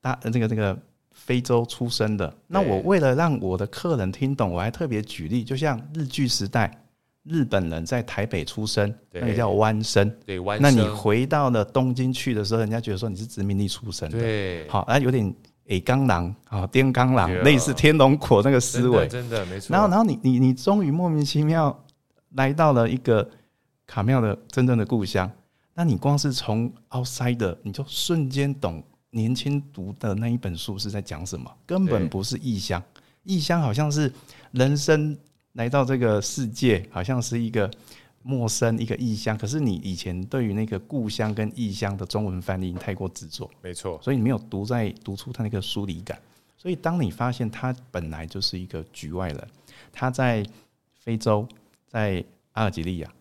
大这个这个非洲出生的，那我为了让我的客人听懂，我还特别举例，就像日剧时代，日本人在台北出生，那个叫湾生，对，湾生。那你回到了东京去的时候，人家觉得说你是殖民地出生的，对，好，啊，有点诶刚狼啊，滇刚狼，类似天龙果那个思维，真的没错。然后，然后你你你终于莫名其妙来到了一个卡妙的真正的故乡。那你光是从 outside，你就瞬间懂年轻读的那一本书是在讲什么，根本不是异乡。异乡好像是人生来到这个世界，好像是一个陌生一个异乡。可是你以前对于那个故乡跟异乡的中文翻译太过执着，没错，所以你没有读在读出他那个疏离感。所以当你发现他本来就是一个局外人，他在非洲，在阿尔及利亚。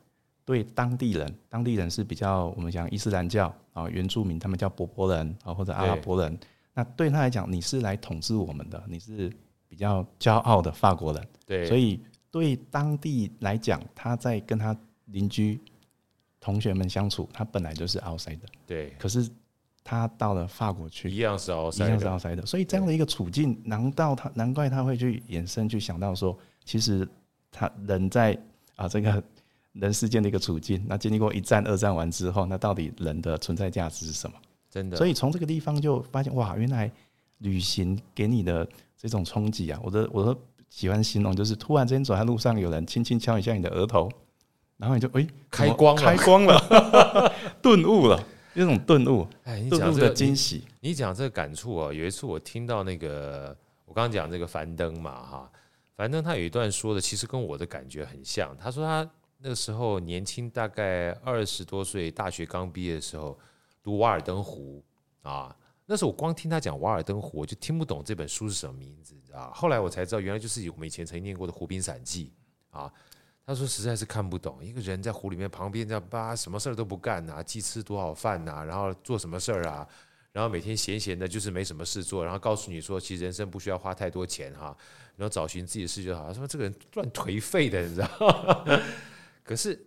对当地人，当地人是比较我们讲伊斯兰教啊，原住民他们叫柏柏人啊，或者阿拉伯人。那对他来讲，你是来统治我们的，你是比较骄傲的法国人。对，所以对当地来讲，他在跟他邻居同学们相处，他本来就是 outside 的。对，可是他到了法国去，一样是 outside，一样是 outside 的。所以这样的一个处境，难道他难怪他会去衍生去想到说，其实他人在啊这个。人世间的一个处境，那经历过一战、二战完之后，那到底人的存在价值是什么？真的，所以从这个地方就发现，哇，原来旅行给你的这种冲击啊，我的我都喜欢形容，就是突然之间走在路上，有人轻轻敲一下你的额头，然后你就哎、欸、开光了，开光了，顿悟了，这种顿悟，哎，你讲这个惊喜，你讲这个感触啊，有一次我听到那个，我刚刚讲这个樊登嘛哈，樊登他有一段说的，其实跟我的感觉很像，他说他。那个时候年轻，大概二十多岁，大学刚毕业的时候，读《瓦尔登湖》啊。那时候我光听他讲《瓦尔登湖》，我就听不懂这本书是什么名字，你知道？后来我才知道，原来就是我们以前曾经念过的《湖滨散记》啊。他说实在是看不懂，一个人在湖里面旁边这样吧，什么事儿都不干啊，既吃多少饭呐，然后做什么事儿啊，然后每天闲闲的，就是没什么事做，然后告诉你说，其实人生不需要花太多钱哈，然后找寻自己的事就好。他说这个人乱颓废的，你知道？可是，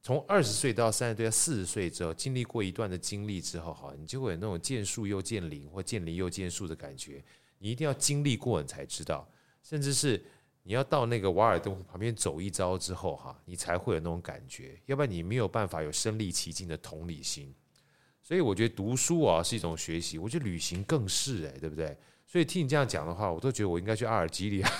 从二十岁到三十岁到四十岁之后，经历过一段的经历之后，哈，你就会有那种见树又见林，或见林又见树的感觉。你一定要经历过，你才知道。甚至是你要到那个瓦尔登湖旁边走一遭之后，哈，你才会有那种感觉。要不然你没有办法有身历其境的同理心。所以我觉得读书啊是一种学习，我觉得旅行更是哎，对不对？所以听你这样讲的话，我都觉得我应该去阿尔及利亚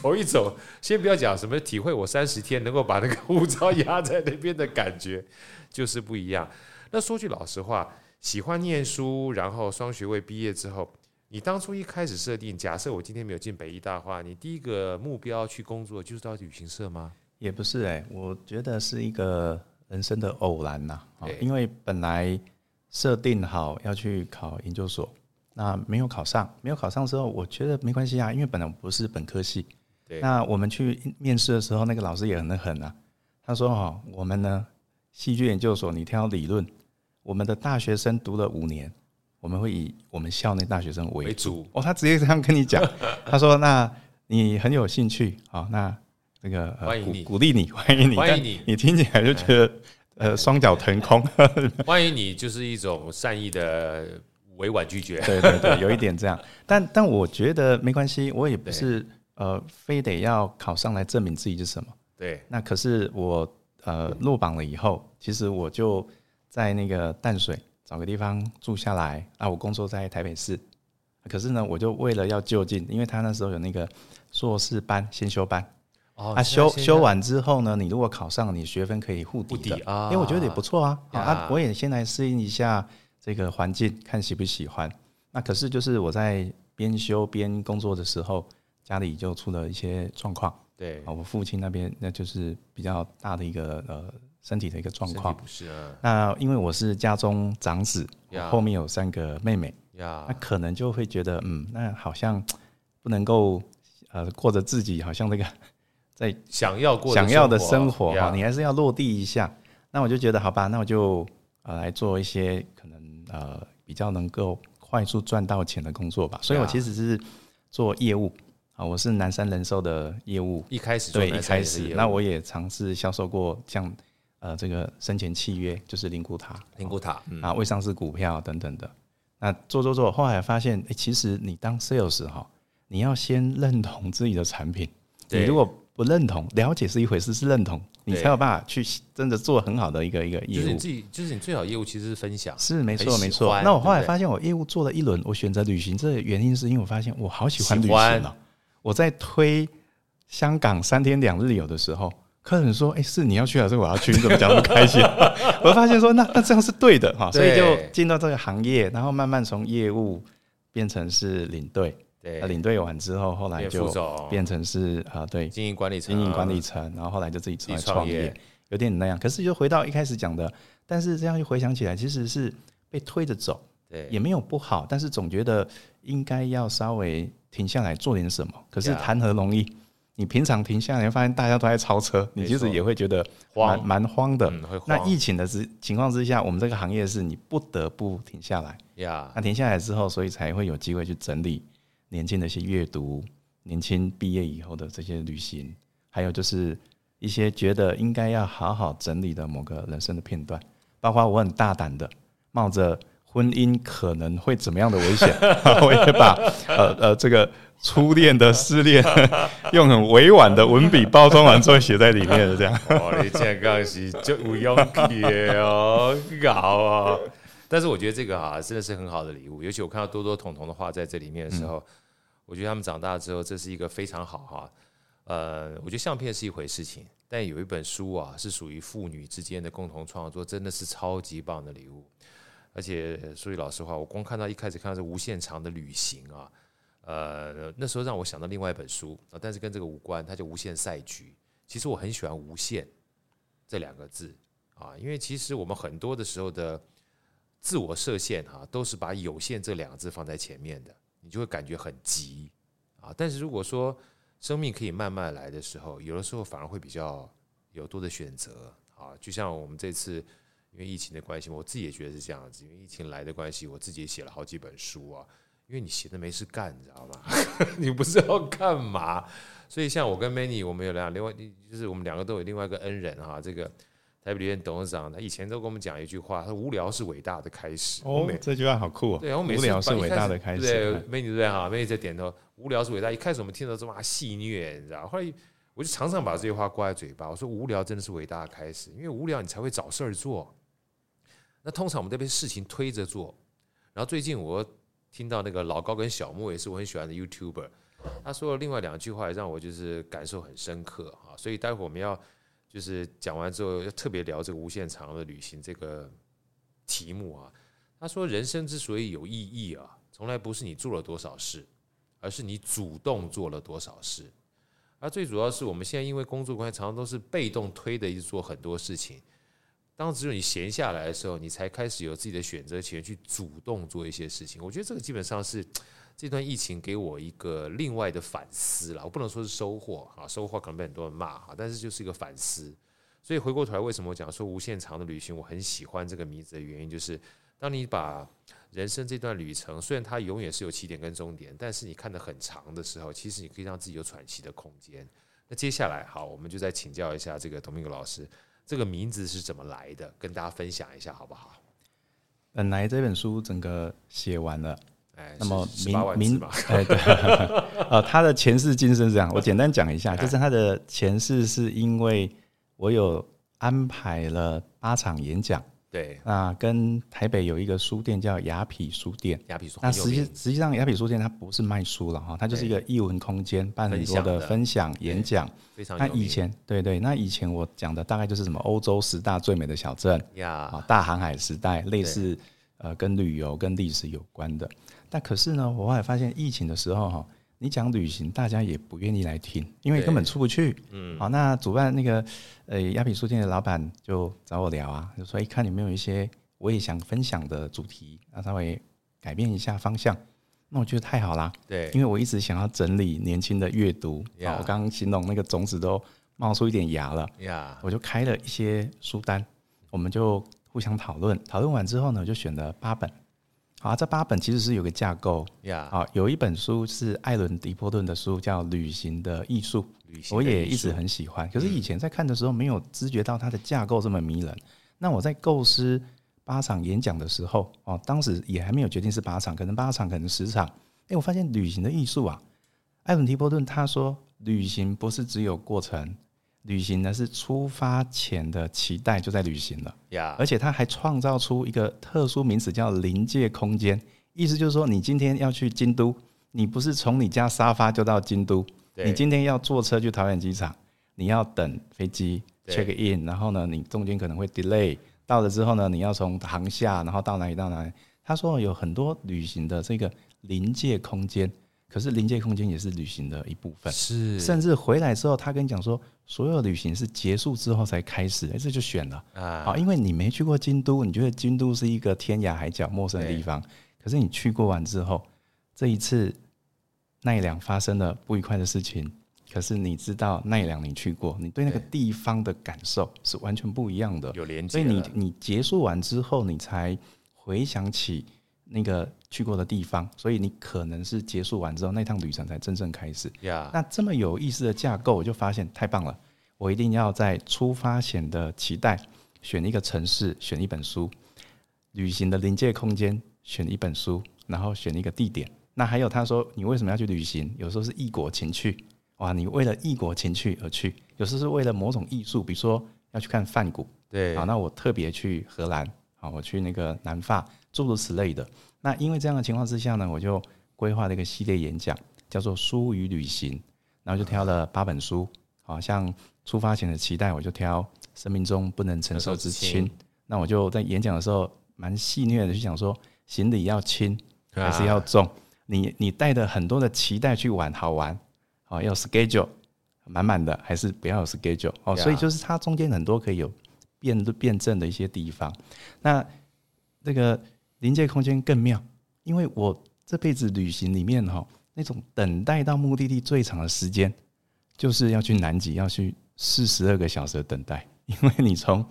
走一走。先不要讲什么体会，我三十天能够把那个护照压在那边的感觉就是不一样。那说句老实话，喜欢念书，然后双学位毕业之后，你当初一开始设定，假设我今天没有进北医大的话，你第一个目标去工作就是到旅行社吗？也不是哎、我觉得是一个人生的偶然呐。因为本来设定好要去考研究所。那没有考上，没有考上之后，我觉得没关系啊，因为本来不是本科系。对。那我们去面试的时候，那个老师也很狠啊。他说：“哈，我们呢，戏剧研究所你挑理论，我们的大学生读了五年，我们会以我们校内大学生为主。”哦，他直接这样跟你讲。他说：“那你很有兴趣，好，那那个欢迎你，鼓励你，欢迎你，欢迎你。你听起来就觉得呃 双脚腾空。欢迎你就是一种善意的。”委婉拒绝，对对对，有一点这样，但但我觉得没关系，我也不是呃非得要考上来证明自己是什么。对，那可是我呃落榜了以后，其实我就在那个淡水找个地方住下来啊，我工作在台北市，可是呢，我就为了要就近，因为他那时候有那个硕士班先修班，哦，啊修修完之后呢，你如果考上，你学分可以互抵的啊，因为我觉得也不错啊，啊，我也先来适应一下。这个环境看喜不喜欢，那可是就是我在边修边工作的时候，家里就出了一些状况。对，我父亲那边那就是比较大的一个呃身体的一个状况。不是啊。那因为我是家中长子，后面有三个妹妹，那可能就会觉得嗯，那好像不能够呃过着自己好像那个 在想要过想要的生活哈，你还是要落地一下。那我就觉得好吧，那我就呃来做一些可能。呃，比较能够快速赚到钱的工作吧，所以我其实是做业务啊，我是南山人寿的业务，一开始对，一开始，那我也尝试销售过像呃这个生前契约，就是灵骨塔、灵骨塔、嗯、啊未上市股票等等的，那做做做，后来发现，哎、欸，其实你当 sales 哈，你要先认同自己的产品，你如果不认同，了解是一回事，是认同。你才有办法去真的做很好的一个一个业务。就是你自己，就是你最好业务其实是分享。是没错没错。那我后来发现，我业务做了一轮，我选择旅行，这个原因是因为我发现我好喜欢旅行了。我在推香港三天两日游的时候，客人说：“哎，是你要去还是我要去？你怎么讲那么开心？” 我发现说：“那那这样是对的哈。”所以就进到这个行业，然后慢慢从业务变成是领队。对，领队完之后，后来就变成是啊，对，经营管理层，经营管理层，然后后来就自己出来创业，有点那样。可是就回到一开始讲的，但是这样一回想起来，其实是被推着走，对，也没有不好，但是总觉得应该要稍微停下来做点什么。可是谈何容易？你平常停下来，发现大家都在超车，你其实也会觉得蛮蛮慌的。那疫情的之情况之下，我们这个行业是你不得不停下来。呀，那停下来之后，所以才会有机会去整理。年轻的一些阅读，年轻毕业以后的这些旅行，还有就是一些觉得应该要好好整理的某个人生的片段，包括我很大胆的冒着婚姻可能会怎么样的危险，我也把呃呃这个初恋的失恋 用很委婉的文笔包装完之后写在里面的这样。哦，你这个是就有勇气哦，搞啊！但是我觉得这个啊，真的是很好的礼物。尤其我看到多多彤彤的画在这里面的时候，嗯、我觉得他们长大之后，这是一个非常好哈。呃，我觉得相片是一回事情，但有一本书啊，是属于父女之间的共同创作，真的是超级棒的礼物。而且说句老实话，我光看到一开始看到这无限长的旅行啊，呃，那时候让我想到另外一本书啊，但是跟这个无关，它叫《无限赛局》。其实我很喜欢“无限”这两个字啊，因为其实我们很多的时候的自我设限哈，都是把“有限”这两个字放在前面的，你就会感觉很急啊。但是如果说生命可以慢慢来的时候，有的时候反而会比较有多的选择啊。就像我们这次因为疫情的关系，我自己也觉得是这样子。因为疫情来的关系，我自己也写了好几本书啊。因为你闲着没事干，你知道吗？你不知道干嘛。所以像我跟 Many，我们有两另外就是我们两个都有另外一个恩人哈。这个台北旅店董事长，他以前都跟我们讲一句话，他说无聊是伟大的开始。哦，这句话好酷哦。对，然后每次无聊是伟大的开始。对对不对哈？Manny 在点头。无聊是伟大。一开始我们听到这么戏虐，你知道？后来我就常常把这句话挂在嘴巴。我说无聊真的是伟大的开始，因为无聊你才会找事儿做。那通常我们都被事情推着做。然后最近我听到那个老高跟小莫也是我很喜欢的 YouTuber，他说了另外两句话，让我就是感受很深刻啊。所以待会我们要就是讲完之后要特别聊这个无限长的旅行这个题目啊。他说人生之所以有意义啊，从来不是你做了多少事。而是你主动做了多少事，而最主要是我们现在因为工作关系，常常都是被动推的，一做很多事情。当只有你闲下来的时候，你才开始有自己的选择权，去主动做一些事情。我觉得这个基本上是这段疫情给我一个另外的反思了。我不能说是收获啊，收获可能被很多人骂哈，但是就是一个反思。所以回过头来，为什么我讲说无限长的旅行，我很喜欢这个名字的原因，就是当你把人生这段旅程，虽然它永远是有起点跟终点，但是你看得很长的时候，其实你可以让自己有喘息的空间。那接下来，好，我们就再请教一下这个 Domingo 老师，这个名字是怎么来的？跟大家分享一下好不好？本来这本书整个写完了，哎，那么明明，哎，对，呃，他的前世今生是这样，我简单讲一下，就是他的前世是因为我有安排了八场演讲。对，那跟台北有一个书店叫雅痞书店，雅痞书。那实际实际上雅痞书店它不是卖书了哈，它就是一个艺文空间，办很多的分享演讲。非常。那以前对对，那以前我讲的大概就是什么欧洲十大最美的小镇呀，啊，大航海时代，类似呃跟旅游跟历史有关的。但可是呢，我后来发现疫情的时候哈。你讲旅行，大家也不愿意来听，因为根本出不去。嗯，好，那主办那个呃雅痞书店的老板就找我聊啊，就说：“一看有没有一些我也想分享的主题，那稍微改变一下方向。”那我觉得太好啦。对，因为我一直想要整理年轻的阅读。我刚刚形容那个种子都冒出一点芽了。呀，我就开了一些书单，我们就互相讨论。讨论完之后呢，我就选了八本。啊，这八本其实是有个架构呀。啊，有一本书是艾伦·迪波顿的书，叫《旅行的艺术》，我也一直很喜欢。可是以前在看的时候，没有知觉到它的架构这么迷人。那我在构思八场演讲的时候，哦，当时也还没有决定是八场，可能八场，可能十场。哎，我发现旅行的艺术啊，艾伦·迪波顿他说，旅行不是只有过程。旅行呢是出发前的期待就在旅行了.而且他还创造出一个特殊名词叫临界空间，意思就是说你今天要去京都，你不是从你家沙发就到京都，你今天要坐车去桃园机场，你要等飞机 check in，然后呢你中间可能会 delay，到了之后呢你要从航厦，然后到哪里到哪里，他说有很多旅行的这个临界空间。可是临界空间也是旅行的一部分，是，甚至回来之后，他跟你讲说，所有旅行是结束之后才开始，哎，这就选了。啊，好，因为你没去过京都，你觉得京都是一个天涯海角陌生的地方，可是你去过完之后，这一次奈良发生了不愉快的事情，可是你知道奈良你去过，你对那个地方的感受是完全不一样的，有连接，所以你你结束完之后，你才回想起。那个去过的地方，所以你可能是结束完之后，那趟旅程才真正开始。那这么有意思的架构，我就发现太棒了。我一定要在出发前的期待选一个城市，选一本书；旅行的临界空间选一本书，然后选一个地点。那还有他说，你为什么要去旅行？有时候是异国情趣，哇，你为了异国情趣而去；有时候是为了某种艺术，比如说要去看梵谷。对，好，那我特别去荷兰。好，我去那个南法，诸如此类的。那因为这样的情况之下呢，我就规划了一个系列演讲，叫做《书与旅行》，然后就挑了八本书，好像出发前的期待，我就挑《生命中不能承受之轻》。那我就在演讲的时候蛮戏谑的去想说，行李要轻还是要重？你你带着很多的期待去玩，好玩，好要 schedule 满满的，还是不要有 schedule 哦？所以就是它中间很多可以有辩辩证的一些地方。那那个临界空间更妙，因为我这辈子旅行里面哈，那种等待到目的地最长的时间，就是要去南极，要去四十二个小时的等待，因为你从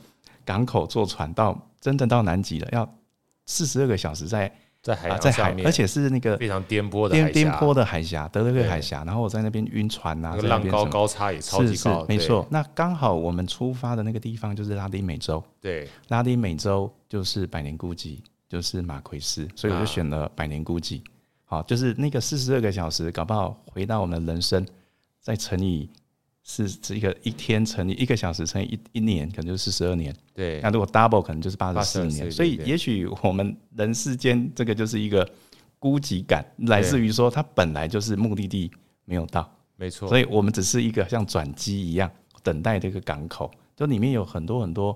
港口坐船到真的到南极了，要四十二个小时在。在海在海，而且是那个非常颠簸的颠颠簸的海峡，德雷克海峡。然后我在那边晕船呐，浪高高差也超级高，没错。那刚好我们出发的那个地方就是拉丁美洲，对，拉丁美洲就是百年孤寂，就是马奎斯，所以我就选了百年孤寂。好，就是那个四十二个小时，搞不好回到我们的人生，再乘以。是这一个一天乘以一个小时乘以一一年，可能就是四十二年。对，那如果 double 可能就是八十四年。所以也许我们人世间这个就是一个孤寂感，来自于说它本来就是目的地没有到，没错。所以我们只是一个像转机一样等待这个港口，就里面有很多很多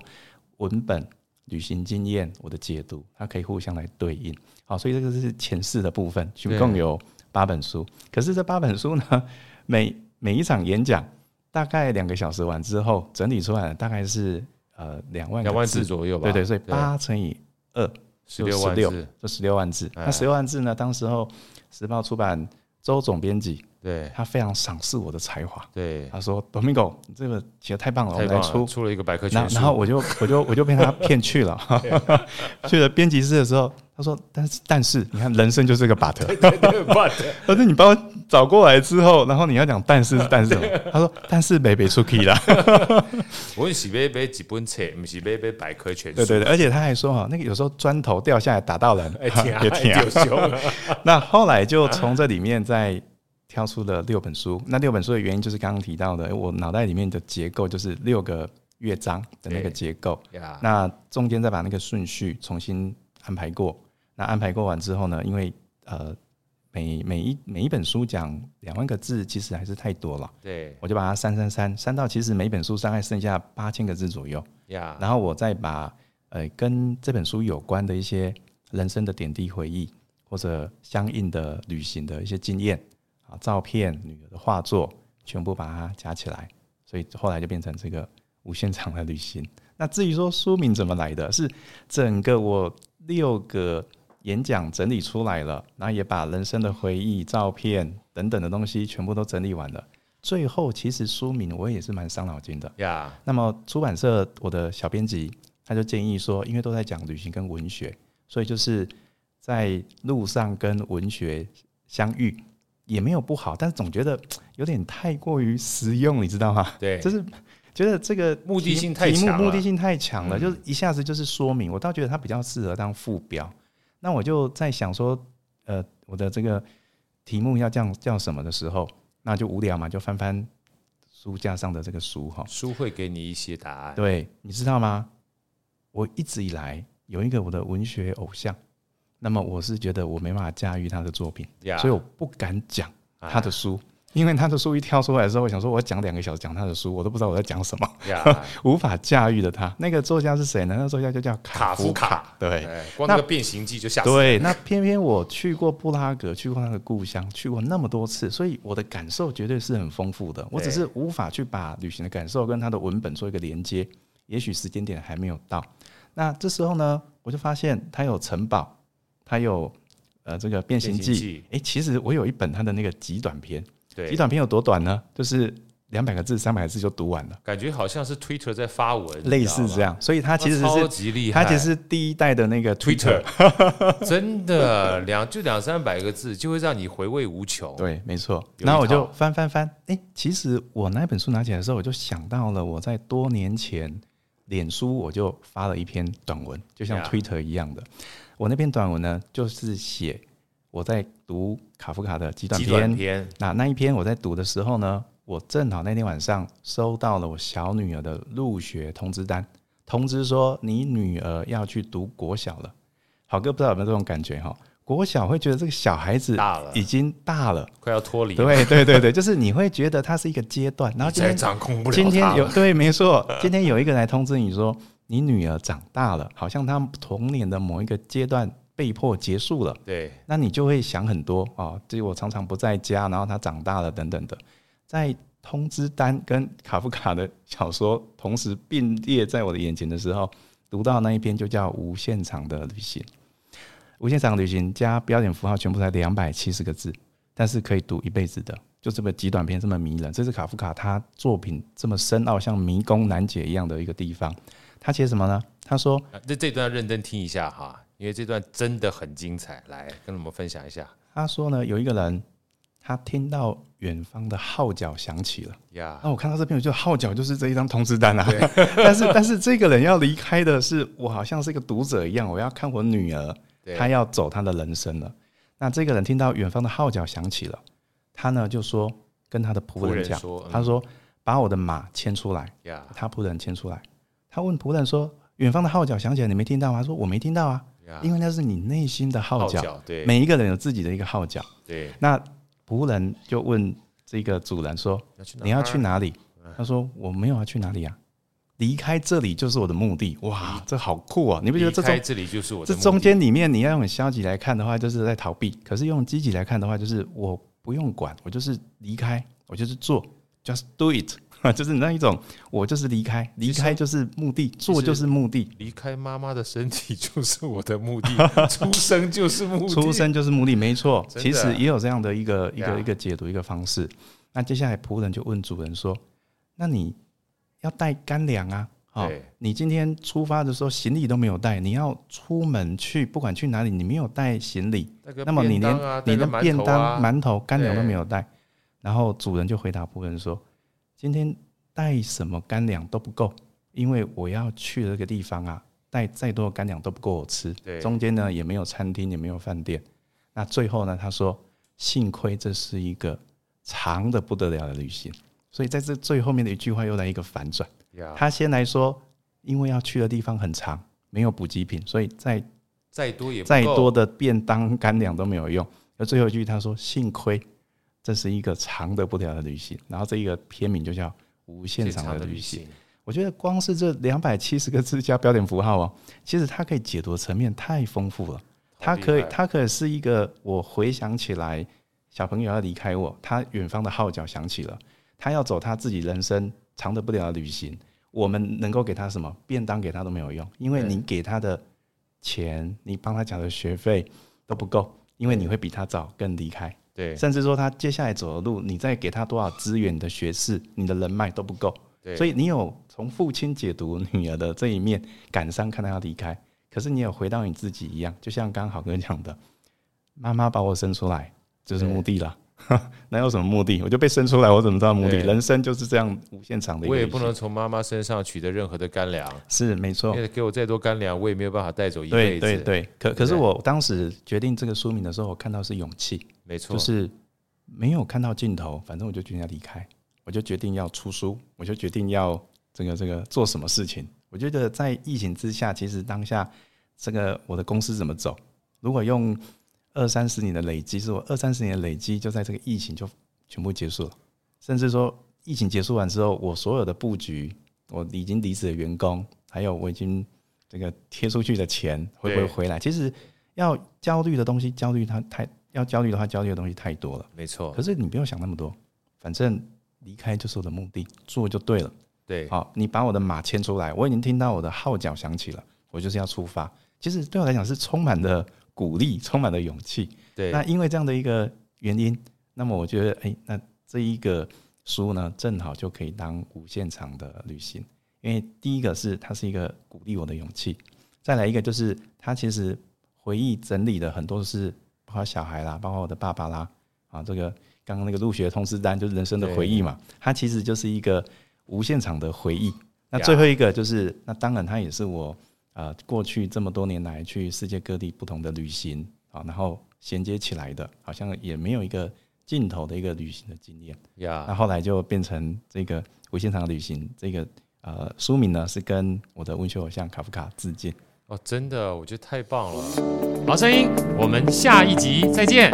文本、旅行经验、我的解读，它可以互相来对应。好，所以这个是前世的部分，总共有八本书。可是这八本书呢，每每一场演讲。大概两个小时完之后，整理出来大概是呃两万两万字左右吧。对对，所以八乘以二，十六万字，就十六万字。那十六万字呢？当时候时报出版周总编辑，对，他非常赏识我的才华。对，他说：“Domingo，你这个写的太棒了，我们来出出了一个百科全书。”然后我就我就我就被他骗去了。去了编辑室的时候，他说：“但是但是，你看人生就是个 but。”对对对，but。他说：“你帮我。”找过来之后，然后你要讲但是但是什么？他说但是没被出去了。我是买买几本册，不是买买百科全书。对对对，而且他还说哈，那个有时候砖头掉下来打到人，也挺凶。那后来就从这里面再挑出了六本书。那六本书的原因就是刚刚提到的，我脑袋里面的结构就是六个乐章的那个结构。那中间再把那个顺序重新安排过。那安排过完之后呢，因为呃。每每一每一本书讲两万个字，其实还是太多了。对，我就把它删删删删到，其实每本书大概剩下八千个字左右。呀，然后我再把呃跟这本书有关的一些人生的点滴回忆，或者相应的旅行的一些经验啊、照片、女儿的画作，全部把它加起来，所以后来就变成这个无限长的旅行。那至于说书名怎么来的，是整个我六个。演讲整理出来了，然后也把人生的回忆、照片等等的东西全部都整理完了。最后，其实书名我也是蛮伤脑筋的。呀，那么出版社我的小编辑他就建议说，因为都在讲旅行跟文学，所以就是在路上跟文学相遇也没有不好，但是总觉得 有点太过于实用，你知道吗？对，就是觉得这个目的性太强，目的性太强了，就是一下子就是说明。我倒觉得它比较适合当副标。那我就在想说，呃，我的这个题目要叫叫什么的时候，那就无聊嘛，就翻翻书架上的这个书哈。书会给你一些答案。对，你知道吗？我一直以来有一个我的文学偶像，那么我是觉得我没办法驾驭他的作品，所以我不敢讲他的书。因为他的书一跳出来的时候，我想说，我要讲两个小时讲他的书，我都不知道我在讲什么 无法驾驭的他。那个作家是谁呢？那个作家就叫卡夫卡。对，光那个变形记就吓死。对，那偏偏我去过布拉格，去过他的故乡，去过那么多次，所以我的感受绝对是很丰富的。我只是无法去把旅行的感受跟他的文本做一个连接，也许时间点还没有到。那这时候呢，我就发现他有城堡，他有呃这个变形记。哎、欸，其实我有一本他的那个极短篇。极短篇有多短呢？就是两百个字、三百个字就读完了，感觉好像是 Twitter 在发文，类似这样。所以它其实是超级厉害，它其实是第一代的那个 Twitter，真的两就两三百个字就会让你回味无穷。对，没错。然后我就翻翻翻，哎、欸，其实我那本书拿起来的时候，我就想到了我在多年前脸书我就发了一篇短文，就像 Twitter 一样的。我那篇短文呢，就是写。我在读卡夫卡的极短篇，篇，那那一篇我在读的时候呢，我正好那天晚上收到了我小女儿的入学通知单，通知说你女儿要去读国小了。好哥不知道有没有这种感觉哈？国小会觉得这个小孩子大了，已经大了，快要脱离。对对对对，就是你会觉得它是一个阶段，然后今天掌控不了。今天有对，没错，今天有一个来通知你说你女儿长大了，好像她童年的某一个阶段被迫结束了。对，那你就会想很多啊，就我常常不在家，然后她长大了等等的，在。通知单跟卡夫卡的小说同时并列在我的眼前的时候，读到那一篇就叫《无限长的旅行》。无限长的旅行加标点符号全部才两百七十个字，但是可以读一辈子的，就这么极短篇这么迷人。这是卡夫卡他作品这么深奥，像迷宫难解一样的一个地方。他写什么呢？他说：“这这段要认真听一下哈，因为这段真的很精彩。来跟我们分享一下。”他说呢，有一个人。他听到远方的号角响起了呀，那.我看到这篇，我就号角就是这一张通知单啊。但是，但是这个人要离开的是我，好像是一个读者一样，我要看我女儿，她要走她的人生了。那这个人听到远方的号角响起了，他呢就说跟他的仆人讲，说他说把我的马牵出来。他仆人牵出来，他问仆人说：远方的号角响起来，你没听到吗？他说我没听到啊.因为那是你内心的号角。对，每一个人有自己的一个号角。对，那。仆人就问这个主人说：“你要去哪里？”他说：“我没有要去哪里啊，离开这里就是我的目的。”哇，这好酷啊！你不觉得这中这里就是我这中间里面，你要用消极来看的话，就是在逃避；可是用积极来看的话，就是我不用管，我就是离开，我就是做，just do it。就是那一种，我就是离开，离开就是目的，做就是目的。离开妈妈的身体就是我的目的，出生就是目的，出生就是目的，没错。其实也有这样的一个一个一个解读一个方式。那接下来仆人就问主人说：“那你要带干粮啊？哦，你今天出发的时候行李都没有带，你要出门去，不管去哪里，你没有带行李，那么你连你的便当、馒头、干粮都没有带。”然后主人就回答仆人说。今天带什么干粮都不够，因为我要去的这个地方啊，带再多的干粮都不够我吃。对，中间呢也没有餐厅，也没有饭店。那最后呢，他说：“幸亏这是一个长的不得了的旅行。”所以在这最后面的一句话又来一个反转。他先来说，因为要去的地方很长，没有补给品，所以再再多也再多的便当干粮都没有用。而最后一句他说：“幸亏。”这是一个长的不得了的旅行，然后这一个片名就叫《无限长的旅行》。我觉得光是这两百七十个字加标点符号哦，其实它可以解读的层面太丰富了。它可以，它可以是一个我回想起来，小朋友要离开我，他远方的号角响起了，他要走他自己人生长的不得了的旅行。我们能够给他什么？便当给他都没有用，因为你给他的钱，你帮他缴的学费都不够，因为你会比他早更离开。对，甚至说他接下来走的路，你再给他多少资源，你的学识、你的人脉都不够。对，所以你有从父亲解读女儿的这一面，感伤看到要离开，可是你有回到你自己一样，就像刚刚郝哥讲的，妈妈把我生出来就是目的了。那有什么目的？我就被生出来，我怎么知道目的？人生就是这样无限长的。我也不能从妈妈身上取得任何的干粮。是没错，因为给我再多干粮，我也没有办法带走一辈子。对对对，可可是我当时决定这个书名的时候，我看到是勇气。没错，就是没有看到尽头，反正我就决定要离开，我就决定要出书，我就决定要这个这个做什么事情。我觉得在疫情之下，其实当下这个我的公司怎么走？如果用。二三十年的累积，是我二三十年的累积，就在这个疫情就全部结束了。甚至说，疫情结束完之后，我所有的布局，我已经离职的员工，还有我已经这个贴出去的钱会不会回来？其实要焦虑的东西，焦虑它太要焦虑的话，焦虑的东西太多了。没错。可是你不要想那么多，反正离开就是我的目的，做就对了。对。好，你把我的马牵出来，我已经听到我的号角响起了，我就是要出发。其实对我来讲是充满的。鼓励，充满了勇气。对，那因为这样的一个原因，那么我觉得，哎、欸，那这一个书呢，正好就可以当无限长的旅行。因为第一个是它是一个鼓励我的勇气，再来一个就是它其实回忆整理的很多是包括小孩啦，包括我的爸爸啦，啊，这个刚刚那个入学通知单就是人生的回忆嘛，它其实就是一个无限长的回忆。那最后一个就是，那当然它也是我。呃，过去这么多年来去世界各地不同的旅行啊，然后衔接起来的，好像也没有一个尽头的一个旅行的经验。呀，那后来就变成这个无限长的旅行，这个呃，书名呢是跟我的文学偶像卡夫卡致敬。哦，真的，我觉得太棒了。好声音，我们下一集再见。